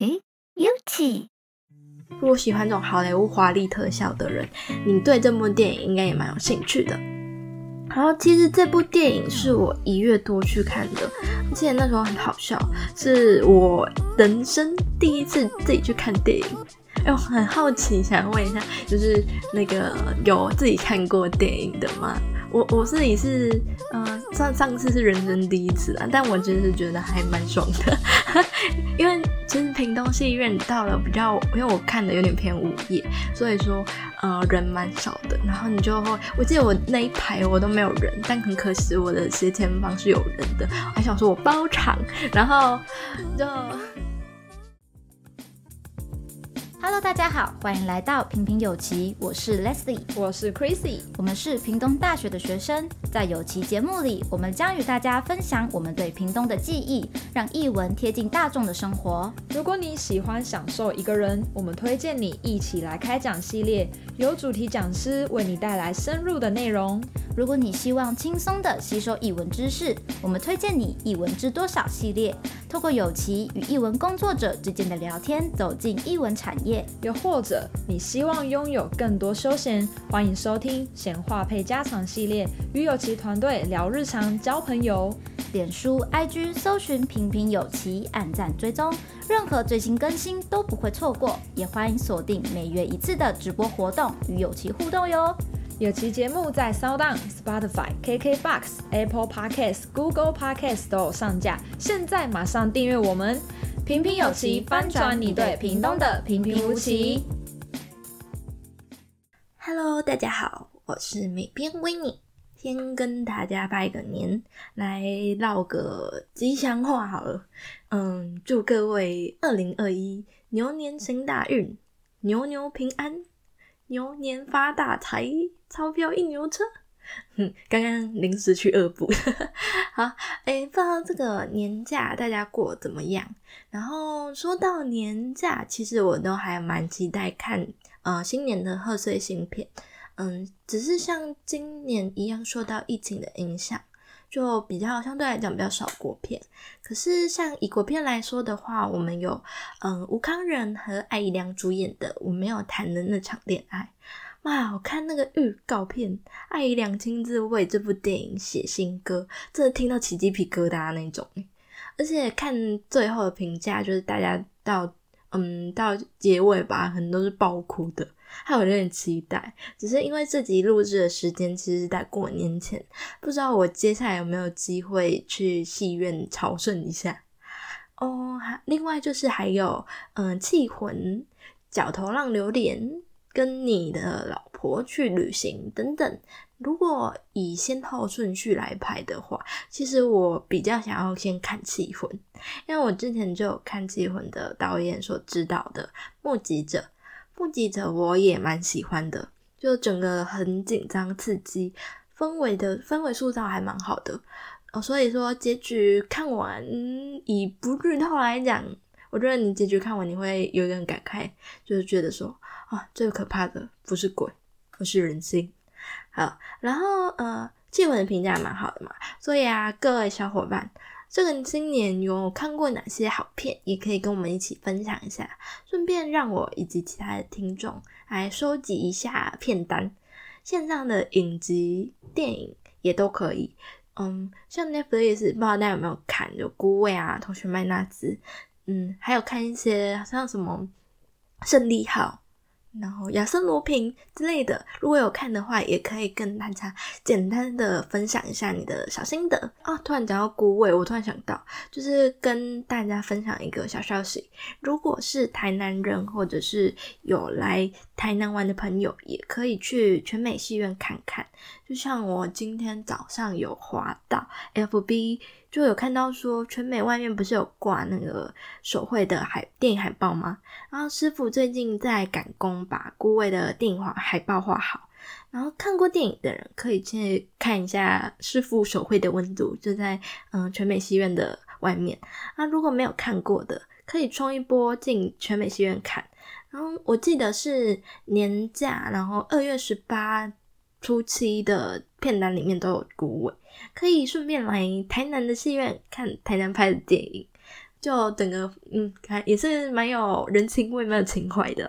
诶，有奇。如果喜欢这种好莱坞华丽特效的人，你对这部电影应该也蛮有兴趣的。然后，其实这部电影是我一月多去看的，我记得那时候很好笑，是我人生第一次自己去看电影。哎，我很好奇，想问一下，就是那个有自己看过电影的吗？我我自己是，呃，上上次是人生第一次啊，但我真是觉得还蛮爽的，因为其实屏东戏院到了比较，因为我看的有点偏午夜，所以说呃人蛮少的，然后你就会，我记得我那一排我都没有人，但很可惜我的斜前方是有人的，我还想说我包场，然后就。Hello，大家好，欢迎来到平平有奇，我是 Leslie，我是 Chrissy，我们是屏东大学的学生，在有奇节目里，我们将与大家分享我们对屏东的记忆，让译文贴近大众的生活。如果你喜欢享受一个人，我们推荐你一起来开讲系列，由主题讲师为你带来深入的内容。如果你希望轻松地吸收译文知识，我们推荐你译文知多少系列，透过有奇与译文工作者之间的聊天，走进译文产业。又或者你希望拥有更多休闲，欢迎收听闲话配家常系列，与有奇团队聊日常、交朋友。脸书、IG 搜寻“平平有奇”，按赞追踪，任何最新更新都不会错过。也欢迎锁定每月一次的直播活动，与有奇互动哟。有奇节目在烧当、Spotify、KKBox、Apple Podcasts、Google Podcasts 都有上架，现在马上订阅我们！平平有奇，翻转你对屏东的平平无奇。Hello，大家好，我是美编 Winnie，先跟大家拜个年，来唠个吉祥话好了。嗯，祝各位二零二一牛年行大运，牛牛平安，牛年发大财。钞票一牛车，哼，刚刚临时去恶补。好，哎、不知道这个年假大家过怎么样？然后说到年假，其实我都还蛮期待看呃新年的贺岁新片。嗯，只是像今年一样受到疫情的影响，就比较相对来讲比较少国片。可是像以国片来说的话，我们有嗯吴康仁和艾怡良主演的《我没有谈的那场恋爱》。哇！我看那个预告片，艾怡良亲自为这部电影写新歌，真的听到起鸡皮疙瘩那种。而且看最后的评价，就是大家到嗯到结尾吧，很多是爆哭的，还有点期待。只是因为这集录制的时间其实是在过年前，不知道我接下来有没有机会去戏院朝圣一下哦。另外就是还有嗯，气魂、角头浪流连。跟你的老婆去旅行等等，如果以先后顺序来排的话，其实我比较想要先看《气魂》，因为我之前就有看《气魂》的导演所指导的《目击者》，《目击者》我也蛮喜欢的，就整个很紧张刺激，氛围的氛围塑造还蛮好的哦。所以说结局看完，以不剧透来讲，我觉得你结局看完你会有点感慨，就是觉得说。啊，最可怕的不是鬼，而是人心。好，然后呃，缉魂的评价蛮好的嘛，所以啊，各位小伙伴，这个今年有看过哪些好片，也可以跟我们一起分享一下，顺便让我以及其他的听众来收集一下片单，线上的影集、电影也都可以。嗯，像 Netflix 不知道大家有没有看，有《孤味》啊，《同学麦娜丝》，嗯，还有看一些像什么《胜利号》。然后亚森罗平之类的，如果有看的话，也可以跟大家简单的分享一下你的小心得啊。突然讲到孤味，我突然想到，就是跟大家分享一个小消息。如果是台南人，或者是有来台南玩的朋友，也可以去全美戏院看看。就像我今天早上有滑到 FB。就有看到说，全美外面不是有挂那个手绘的海电影海报吗？然后师傅最近在赶工，把孤味的电影画海报画好。然后看过电影的人可以去看一下师傅手绘的温度，就在嗯全美戏院的外面。那如果没有看过的，可以冲一波进全美戏院看。然后我记得是年假，然后二月十八初期的片单里面都有孤味。可以顺便来台南的戏院看台南拍的电影，就整个嗯，还也是蛮有人情味、蛮有情怀的。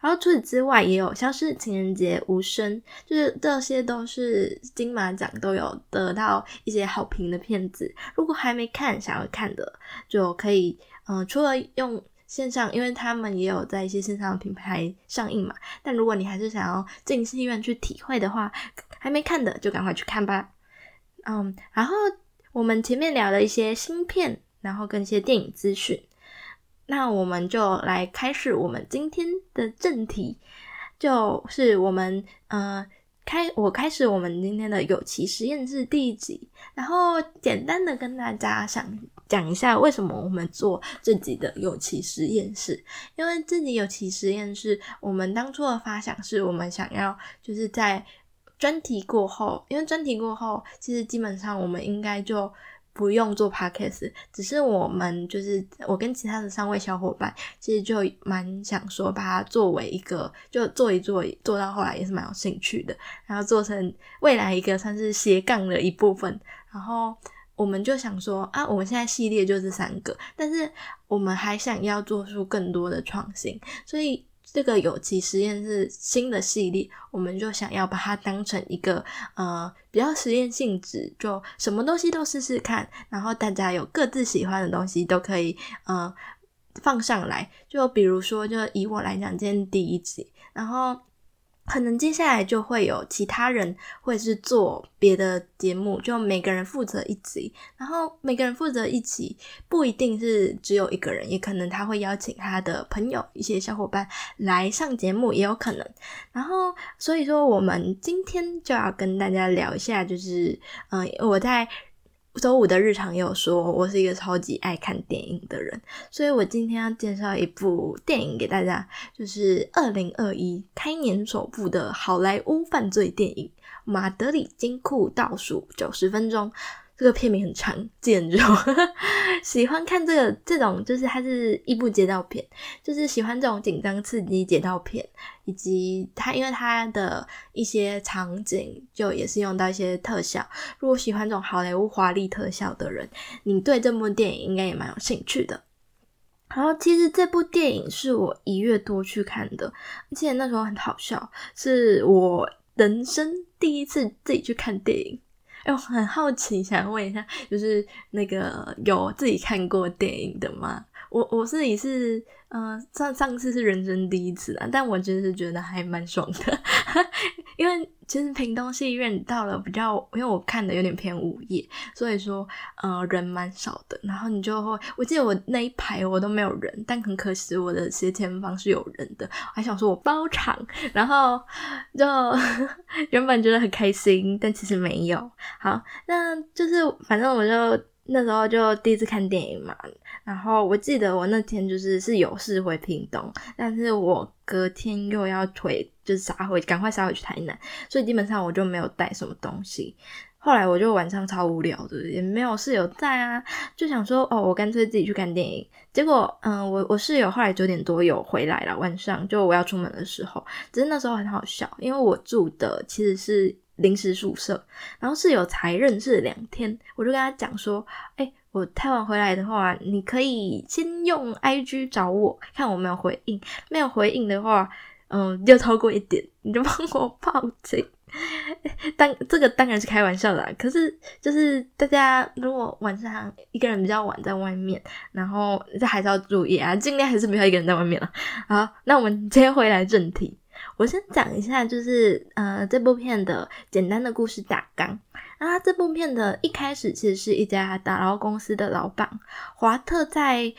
然后除此之外，也有像是情人节、无声，就是这些都是金马奖都有得到一些好评的片子。如果还没看、想要看的，就可以嗯、除了用线上，因为他们也有在一些线上的平台上映嘛。但如果你还是想要进戏院去体会的话，还没看的就赶快去看吧。嗯，然后我们前面聊了一些新片。然后跟一些电影资讯，那我们就来开始我们今天的正题，就是我们呃开我开始我们今天的有奇实验室第一集，然后简单的跟大家想讲一下为什么我们做自己的有奇实验室，因为自己有奇实验室我们当初的发想是我们想要就是在专题过后，因为专题过后其实基本上我们应该就。不用做 podcast，只是我们就是我跟其他的三位小伙伴，其实就蛮想说把它作为一个，就做一做，做到后来也是蛮有兴趣的，然后做成未来一个算是斜杠的一部分。然后我们就想说啊，我们现在系列就是三个，但是我们还想要做出更多的创新，所以。这个有机实验室新的系列，我们就想要把它当成一个呃比较实验性质，就什么东西都试试看，然后大家有各自喜欢的东西都可以呃放上来。就比如说，就以我来讲，今天第一集，然后。可能接下来就会有其他人会是做别的节目，就每个人负责一集，然后每个人负责一集，不一定是只有一个人，也可能他会邀请他的朋友、一些小伙伴来上节目，也有可能。然后，所以说我们今天就要跟大家聊一下，就是嗯、我在。周五的日常也有说，我是一个超级爱看电影的人，所以我今天要介绍一部电影给大家，就是二零二一开年首部的好莱坞犯罪电影《马德里金库倒数九十分钟》。这个片名很长，记住。喜欢看这个这种，就是它是一部街道片，就是喜欢这种紧张刺激街道片，以及它因为它的一些场景就也是用到一些特效。如果喜欢这种好莱坞华丽特效的人，你对这部电影应该也蛮有兴趣的。然后其实这部电影是我一月多去看的，而且那时候很好笑，是我人生第一次自己去看电影。哎，我很好奇，想问一下，就是那个有自己看过电影的吗？我我自己是，嗯、呃，上上次是人生第一次啊，但我真是觉得还蛮爽的，因为其实屏东戏院到了比较，因为我看的有点偏午夜，所以说，呃，人蛮少的。然后你就会，我记得我那一排我都没有人，但很可惜我的斜前方是有人的，我还想说我包场，然后就 原本觉得很开心，但其实没有。好，那就是反正我就。那时候就第一次看电影嘛，然后我记得我那天就是是有事回屏东，但是我隔天又要回，就是杀回，赶快杀回去台南，所以基本上我就没有带什么东西。后来我就晚上超无聊的，也没有室友在啊，就想说哦，我干脆自己去看电影。结果嗯，我我室友后来九点多有回来了，晚上就我要出门的时候，只是那时候很好笑，因为我住的其实是。临时宿舍，然后室友才认识两天，我就跟他讲说：“哎、我太晚回来的话，你可以先用 IG 找我，看我没有回应，没有回应的话，嗯，就超过一点，你就帮我报警。当这个当然是开玩笑的啦，可是就是大家如果晚上一个人比较晚在外面，然后这还是要注意啊，尽量还是不要一个人在外面了。好，那我们接回来正题。”我先讲一下，就是呃，这部片的简单的故事大纲。那这部片的一开始其实是一家打捞公司的老板华特在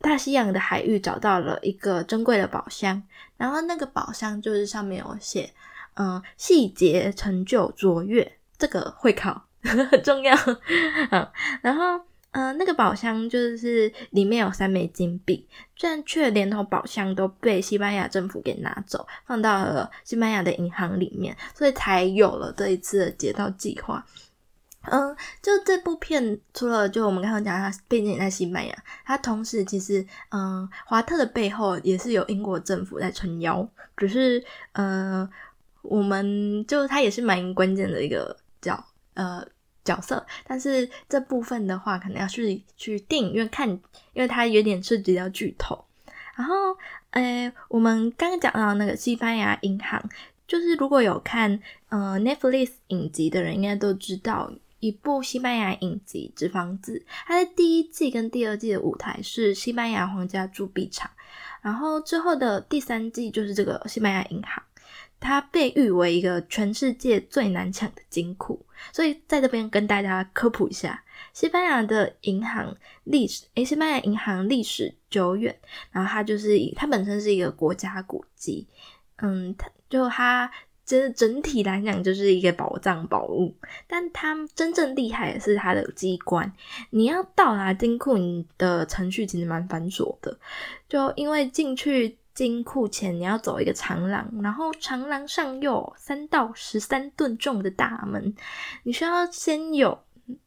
大西洋的海域找到了一个珍贵的宝箱，然后那个宝箱就是上面有写，嗯、细节成就卓越，这个会考 很重要。好，然后。嗯、那个宝箱就是里面有三枚金币，但却连同宝箱都被西班牙政府给拿走，放到了西班牙的银行里面，所以才有了这一次的劫盗计划。嗯、就这部片，除了就我们刚刚讲它背景在西班牙，它同时其实，嗯、华特的背后也是有英国政府在撑腰，只是，呃，我们就它也是蛮关键的一个角呃。角色，但是这部分的话，可能要去去电影院看，因为它有点涉及到剧透。然后，呃，我们刚刚讲到那个西班牙银行，就是如果有看呃 Netflix 影集的人，应该都知道一部西班牙影集《纸房子》，它的第一季跟第二季的舞台是西班牙皇家铸币厂，然后之后的第三季就是这个西班牙银行。它被誉为一个全世界最难抢的金库，所以在这边跟大家科普一下，西班牙的银行历史，诶，西班牙银行历史久远，然后它就是它本身是一个国家古迹，嗯，它就它其实整体来讲就是一个宝藏宝物，但它真正厉害的是它的机关，你要到达金库，你的程序其实蛮繁琐的，就因为进去。金库前你要走一个长廊，然后长廊上有三到十三吨重的大门，你需要先有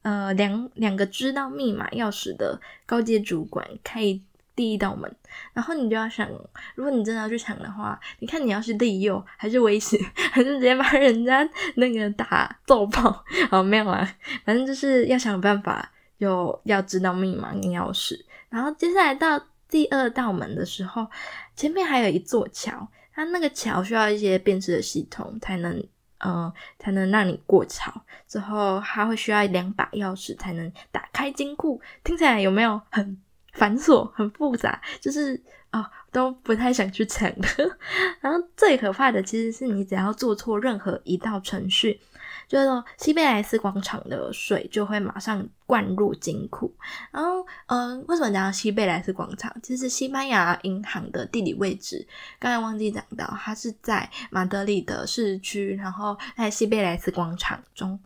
呃两两个知道密码钥匙的高阶主管开第一道门，然后你就要想，如果你真的要去抢的话，你看你要是利诱还是威胁，还是直接把人家那个打揍爆？好，没有啊，反正就是要想办法，就要知道密码跟钥匙，然后接下来到第二道门的时候。前面还有一座桥，它那个桥需要一些辨识的系统才能，呃，才能让你过桥。之后还会需要两把钥匙才能打开金库。听起来有没有很繁琐、很复杂？就是啊、哦，都不太想去抢的。然后最可怕的其实是你只要做错任何一道程序。就是说，西贝莱斯广场的水就会马上灌入金库。然后，嗯、呃，为什么讲到西贝莱斯广场？其实西班牙银行的地理位置，刚才忘记讲到，它是在马德里的市区，然后在西贝莱斯广场中。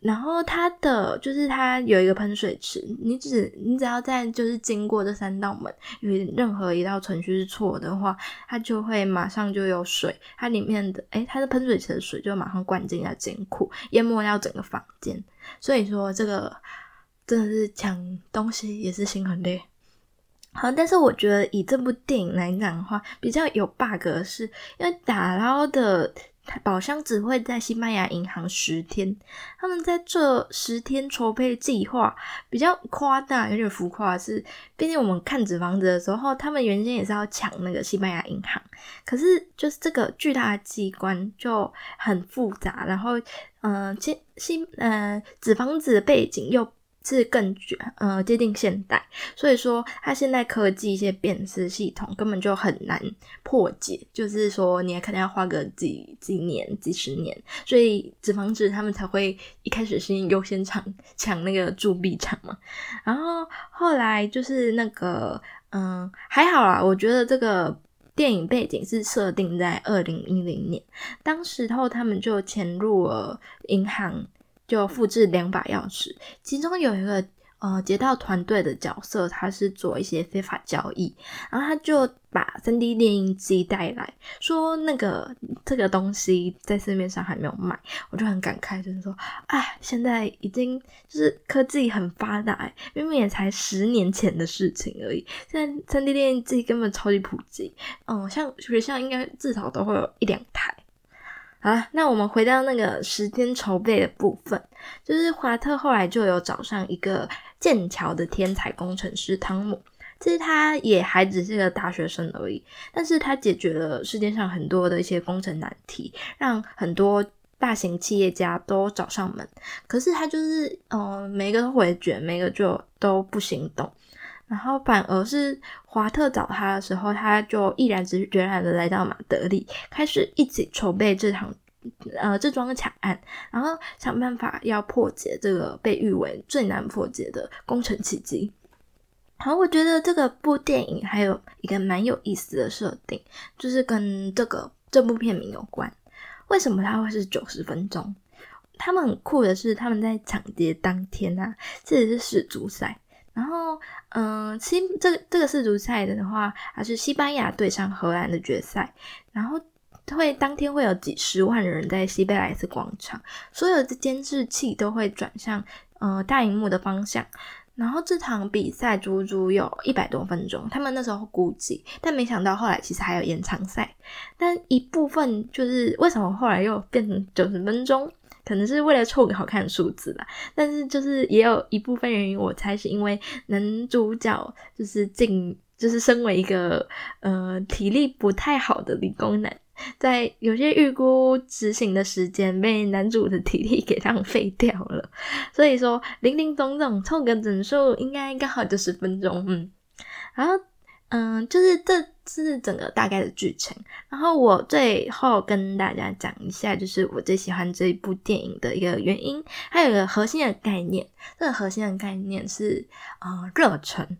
然后它的就是它有一个喷水池，你只你只要在就是经过这三道门，有任何一道程序是错的话，它就会马上就有水，它里面的诶它的喷水池的水就马上灌进了金库，淹没掉整个房间。所以说这个真的是抢东西也是心很累。好，但是我觉得以这部电影来讲的话，比较有 bug 是，因为打捞的。宝箱只会在西班牙银行十天，他们在这十天筹备计划比较夸大，有点浮夸。是，毕竟我们看纸房子的时候，他们原先也是要抢那个西班牙银行，可是就是这个巨大的机关就很复杂，然后，嗯、呃，西西，呃，纸房子的背景又。是更呃接近现代，所以说它现在科技一些辨识系统根本就很难破解，就是说你也可能要花个几几年、几十年，所以脂肪子他们才会一开始是优先抢抢那个铸币厂嘛，然后后来就是那个嗯、还好啦，我觉得这个电影背景是设定在二零一零年，当时候他们就潜入了银行。就复制两把钥匙，其中有一个呃劫盗团队的角色，他是做一些非法交易，然后他就把 3D 电影机带来说，那个这个东西在市面上还没有卖，我就很感慨，就是说，哎，现在已经就是科技很发达，明明也才十年前的事情而已，现在 3D 列印机根本超级普及，嗯，像学校应该至少都会有一两台。好了，那我们回到那个时间筹备的部分，就是华特后来就有找上一个剑桥的天才工程师汤姆，其实他也还只是个大学生而已，但是他解决了世界上很多的一些工程难题，让很多大型企业家都找上门。可是他就是，嗯、每个都回绝，每个就都不行动。然后反而是华特找他的时候，他就毅然决然的来到马德里，开始一起筹备这场呃这桩抢案，然后想办法要破解这个被誉为最难破解的工程奇迹。好，我觉得这个部电影还有一个蛮有意思的设定，就是跟这个这部片名有关。为什么它会是九十分钟？他们很酷的是，他们在抢劫当天啊，这里是世足赛。后，嗯、西这个这个世足赛的话，还是西班牙对上荷兰的决赛。然后会当天会有几十万人在西贝莱斯广场，所有的监视器都会转向呃大荧幕的方向。然后这场比赛足足有一百多分钟，他们那时候估计，但没想到后来其实还有延长赛。但一部分就是为什么后来又变成九十分钟？可能是为了凑个好看的数字啦。但是就是也有一部分原因，我猜是因为男主角就是进，就是身为一个呃体力不太好的理工男。在有些预估执行的时间被男主的体力给浪费掉了，所以说林林总总凑个整数应该刚好就十分钟，嗯，然后嗯，就是这是整个大概的剧情，然后我最后跟大家讲一下，就是我最喜欢这一部电影的一个原因，还有一个核心的概念，这个核心的概念是呃热忱。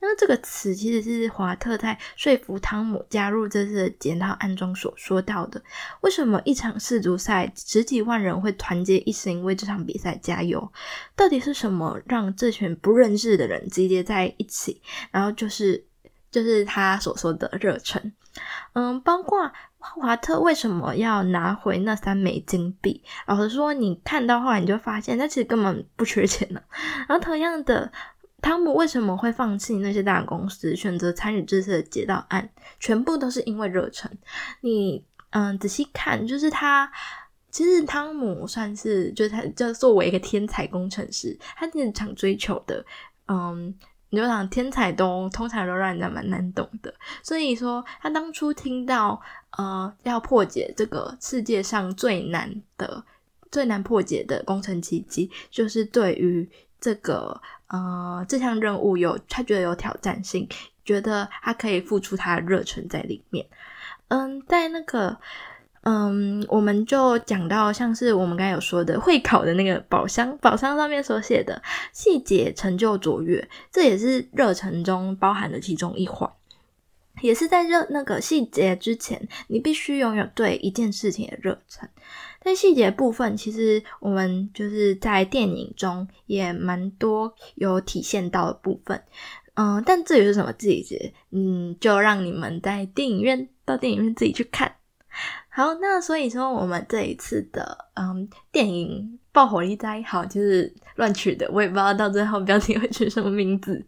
那这个词其实是华特在说服汤姆加入这次的检讨案中所说到的。为什么一场世足赛十几万人会团结一心为这场比赛加油？到底是什么让这群不认识的人集结在一起？然后就是就是他所说的热忱。嗯，包括华特为什么要拿回那三枚金币？老实说，你看到后来你就发现，他其实根本不缺钱呢。然后同样的。汤姆为什么会放弃那些大公司，选择参与这次的劫道案？全部都是因为热忱。你嗯，仔细看，就是他其实汤姆算是，就是他就作为一个天才工程师，他经常追求的，嗯，你就想天才都通常都让人家蛮难懂的。所以说，他当初听到呃要破解这个世界上最难的、最难破解的工程奇迹，就是对于这个。呃，这项任务有他觉得有挑战性，觉得他可以付出他的热忱在里面。嗯，在那个，嗯，我们就讲到像是我们刚才有说的会考的那个宝箱，宝箱上面所写的细节成就卓越，这也是热忱中包含的其中一环，也是在热那个细节之前，你必须拥有对一件事情的热忱。在细节部分，其实我们就是在电影中也蛮多有体现到的部分，嗯，但至于是什么细节，嗯，就让你们在电影院到电影院自己去看。好，那所以说我们这一次的嗯电影爆火力灾，好，就是乱取的，我也不知道到最后标题会取什么名字。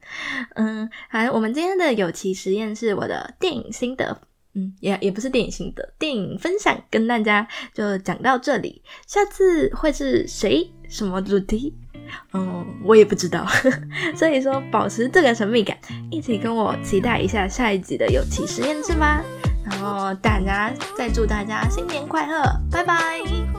嗯，好，我们今天的有奇实验是我的电影心得。嗯，也也不是电影心得，电影分享跟大家就讲到这里。下次会是谁？什么主题？嗯，我也不知道。所以说，保持这个神秘感，一起跟我期待一下下一集的有奇实验室吧。然后大家再祝大家新年快乐，拜拜。